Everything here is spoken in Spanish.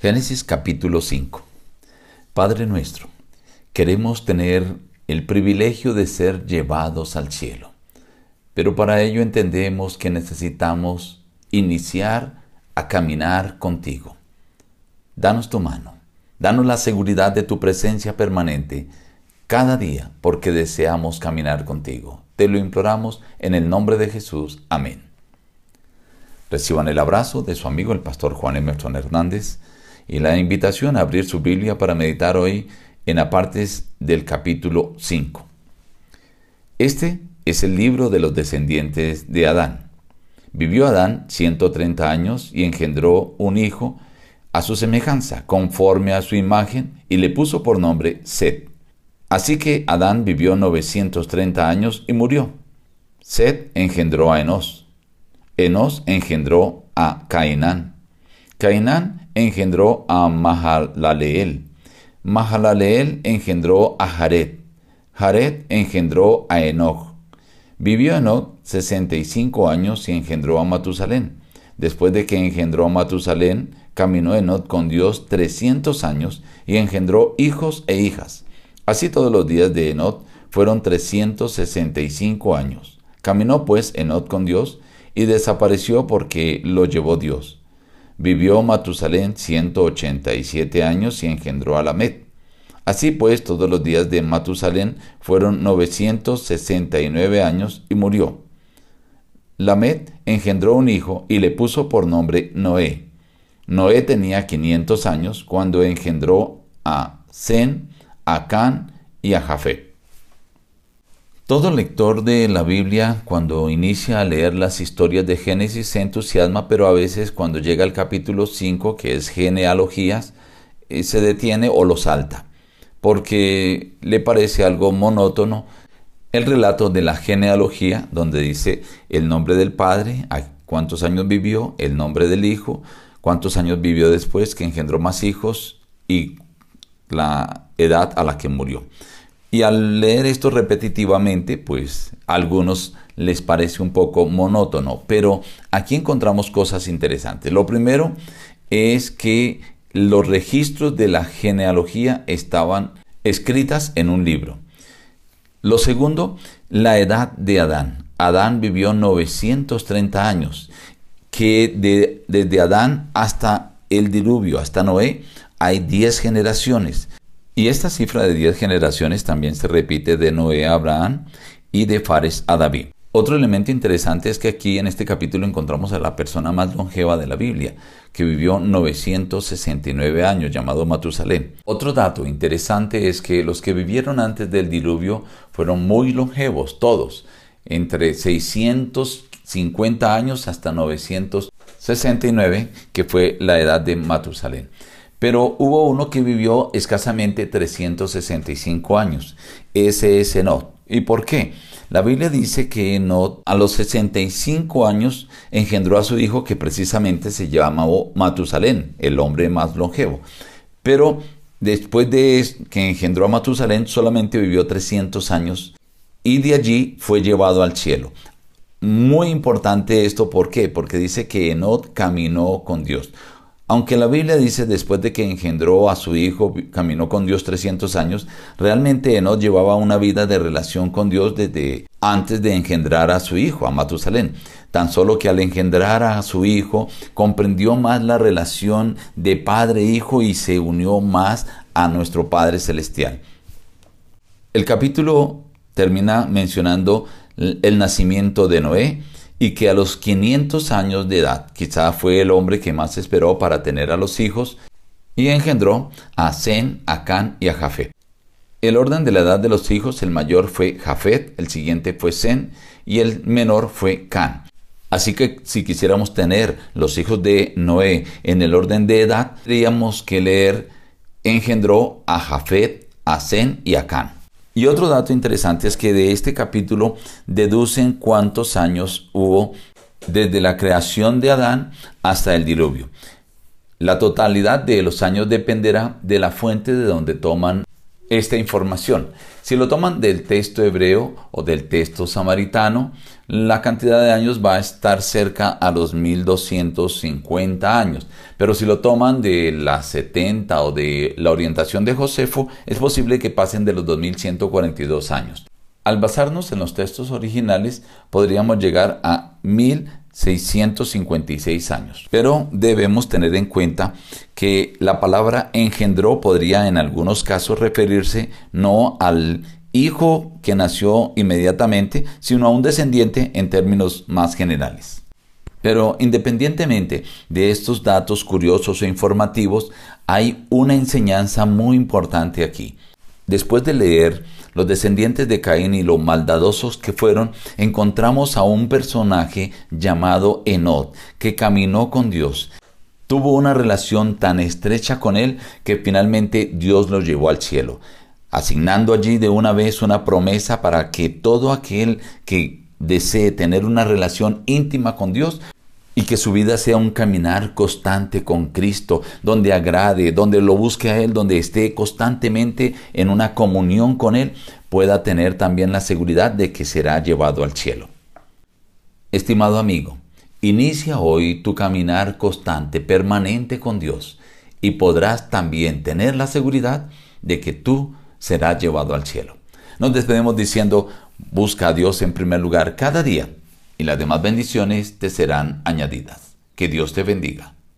Génesis capítulo 5. Padre nuestro, queremos tener el privilegio de ser llevados al cielo, pero para ello entendemos que necesitamos iniciar a caminar contigo. Danos tu mano, danos la seguridad de tu presencia permanente cada día, porque deseamos caminar contigo. Te lo imploramos en el nombre de Jesús. Amén. Reciban el abrazo de su amigo el pastor Juan Emerson Hernández y la invitación a abrir su Biblia para meditar hoy en apartes del capítulo 5. Este es el libro de los descendientes de Adán. Vivió Adán 130 años y engendró un hijo a su semejanza, conforme a su imagen, y le puso por nombre Set. Así que Adán vivió 930 años y murió. Set engendró a Enos. Enos engendró a Cainán. Cainán engendró a Mahalaleel. Mahalaleel engendró a Jared. Jared engendró a Enoch. Vivió Enoch 65 años y engendró a Matusalén. Después de que engendró a Matusalén, caminó Enoch con Dios 300 años y engendró hijos e hijas. Así todos los días de Enoch fueron 365 años. Caminó pues Enoch con Dios y desapareció porque lo llevó Dios. Vivió Matusalén 187 años y engendró a Lamed. Así pues, todos los días de Matusalén fueron 969 años y murió. Lamed engendró un hijo y le puso por nombre Noé. Noé tenía 500 años cuando engendró a Zen, a Can y a Jafet. Todo lector de la Biblia cuando inicia a leer las historias de Génesis se entusiasma, pero a veces cuando llega al capítulo 5, que es genealogías, eh, se detiene o lo salta, porque le parece algo monótono el relato de la genealogía, donde dice el nombre del padre, cuántos años vivió, el nombre del hijo, cuántos años vivió después, que engendró más hijos y la edad a la que murió. Y al leer esto repetitivamente, pues a algunos les parece un poco monótono, pero aquí encontramos cosas interesantes. Lo primero es que los registros de la genealogía estaban escritas en un libro. Lo segundo, la edad de Adán. Adán vivió 930 años, que desde Adán hasta el diluvio, hasta Noé, hay 10 generaciones. Y esta cifra de 10 generaciones también se repite de Noé a Abraham y de Fares a David. Otro elemento interesante es que aquí en este capítulo encontramos a la persona más longeva de la Biblia, que vivió 969 años, llamado Matusalén. Otro dato interesante es que los que vivieron antes del diluvio fueron muy longevos, todos, entre 650 años hasta 969, que fue la edad de Matusalén. Pero hubo uno que vivió escasamente 365 años. Ese es Enot. ¿Y por qué? La Biblia dice que Enot a los 65 años engendró a su hijo que precisamente se llamó Matusalén, el hombre más longevo. Pero después de que engendró a Matusalén solamente vivió 300 años y de allí fue llevado al cielo. Muy importante esto, ¿por qué? Porque dice que Enot caminó con Dios. Aunque la Biblia dice después de que engendró a su hijo, caminó con Dios 300 años, realmente Enoch llevaba una vida de relación con Dios desde antes de engendrar a su hijo, a Matusalén. Tan solo que al engendrar a su hijo comprendió más la relación de padre-hijo y se unió más a nuestro Padre Celestial. El capítulo termina mencionando el nacimiento de Noé, y que a los 500 años de edad quizá fue el hombre que más esperó para tener a los hijos y engendró a Zen, a Can y a Jafet. El orden de la edad de los hijos, el mayor fue Jafet, el siguiente fue Zen y el menor fue Can. Así que si quisiéramos tener los hijos de Noé en el orden de edad, tendríamos que leer engendró a Jafet, a Zen y a Can. Y otro dato interesante es que de este capítulo deducen cuántos años hubo desde la creación de Adán hasta el diluvio. La totalidad de los años dependerá de la fuente de donde toman esta información. Si lo toman del texto hebreo o del texto samaritano, la cantidad de años va a estar cerca a los 1250 años. Pero si lo toman de las 70 o de la orientación de Josefo, es posible que pasen de los 2142 años. Al basarnos en los textos originales, podríamos llegar a 1656 años. Pero debemos tener en cuenta que la palabra engendró podría en algunos casos referirse no al hijo que nació inmediatamente, sino a un descendiente en términos más generales. Pero independientemente de estos datos curiosos e informativos, hay una enseñanza muy importante aquí. Después de leer los descendientes de Caín y lo maldadosos que fueron, encontramos a un personaje llamado Enod, que caminó con Dios. Tuvo una relación tan estrecha con él que finalmente Dios lo llevó al cielo, asignando allí de una vez una promesa para que todo aquel que desee tener una relación íntima con Dios y que su vida sea un caminar constante con Cristo, donde agrade, donde lo busque a Él, donde esté constantemente en una comunión con Él, pueda tener también la seguridad de que será llevado al cielo. Estimado amigo, inicia hoy tu caminar constante, permanente con Dios, y podrás también tener la seguridad de que tú serás llevado al cielo. Nos despedimos diciendo, busca a Dios en primer lugar cada día y las demás bendiciones te serán añadidas. Que Dios te bendiga.